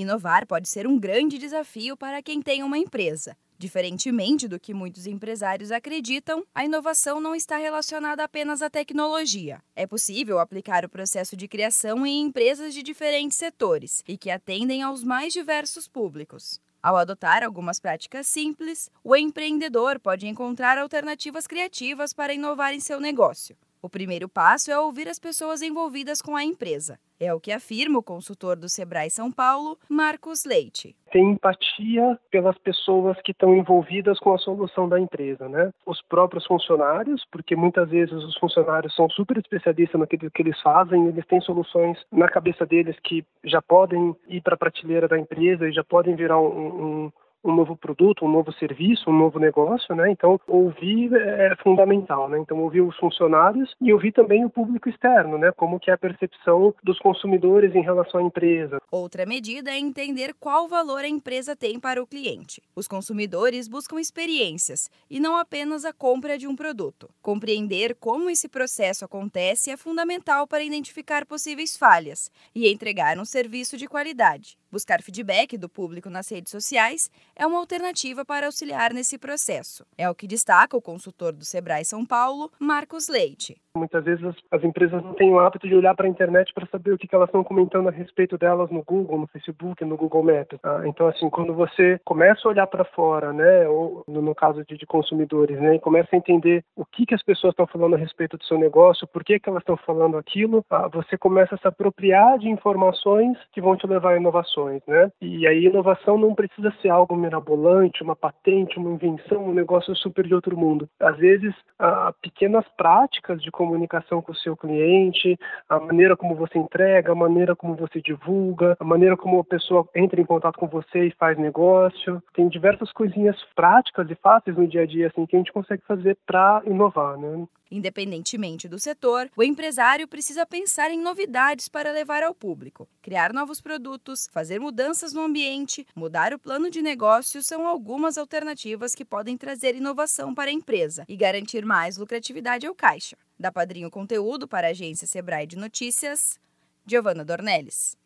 Inovar pode ser um grande desafio para quem tem uma empresa. Diferentemente do que muitos empresários acreditam, a inovação não está relacionada apenas à tecnologia. É possível aplicar o processo de criação em empresas de diferentes setores e que atendem aos mais diversos públicos. Ao adotar algumas práticas simples, o empreendedor pode encontrar alternativas criativas para inovar em seu negócio. O primeiro passo é ouvir as pessoas envolvidas com a empresa. É o que afirma o consultor do Sebrae São Paulo, Marcos Leite. Tem empatia pelas pessoas que estão envolvidas com a solução da empresa, né? Os próprios funcionários, porque muitas vezes os funcionários são super especialistas naquilo que eles fazem, eles têm soluções na cabeça deles que já podem ir para a prateleira da empresa e já podem virar um, um um novo produto, um novo serviço, um novo negócio, né? Então, ouvir é fundamental, né? Então, ouvir os funcionários e ouvir também o público externo, né? Como que é a percepção dos consumidores em relação à empresa. Outra medida é entender qual valor a empresa tem para o cliente. Os consumidores buscam experiências e não apenas a compra de um produto. Compreender como esse processo acontece é fundamental para identificar possíveis falhas e entregar um serviço de qualidade. Buscar feedback do público nas redes sociais é uma alternativa para auxiliar nesse processo. É o que destaca o consultor do Sebrae São Paulo, Marcos Leite. Muitas vezes as, as, empresas não têm o hábito de olhar para a internet para saber o que, que, elas estão comentando a respeito delas no Google, no Facebook, no Google Maps. Ah, então, assim, quando você começa a olhar para fora, né, ou no, no caso de, de, consumidores, né, e começa a entender o que, que as pessoas estão falando a respeito do seu negócio, por que, que elas estão falando aquilo, ah, você começa a se apropriar de informações que vão te levar a inovações, né? E aí, inovação não precisa ser algo mirabolante, uma patente, uma invenção, um negócio super de outro mundo. Às vezes, ah, pequenas práticas de comunicação com o seu cliente, a maneira como você entrega, a maneira como você divulga, a maneira como a pessoa entra em contato com você e faz negócio. Tem diversas coisinhas práticas e fáceis no dia a dia assim que a gente consegue fazer para inovar, né? Independentemente do setor, o empresário precisa pensar em novidades para levar ao público. Criar novos produtos, fazer mudanças no ambiente, mudar o plano de negócio são algumas alternativas que podem trazer inovação para a empresa e garantir mais lucratividade ao caixa. Da Padrinho Conteúdo para a agência Sebrae de Notícias, Giovana Dornelles.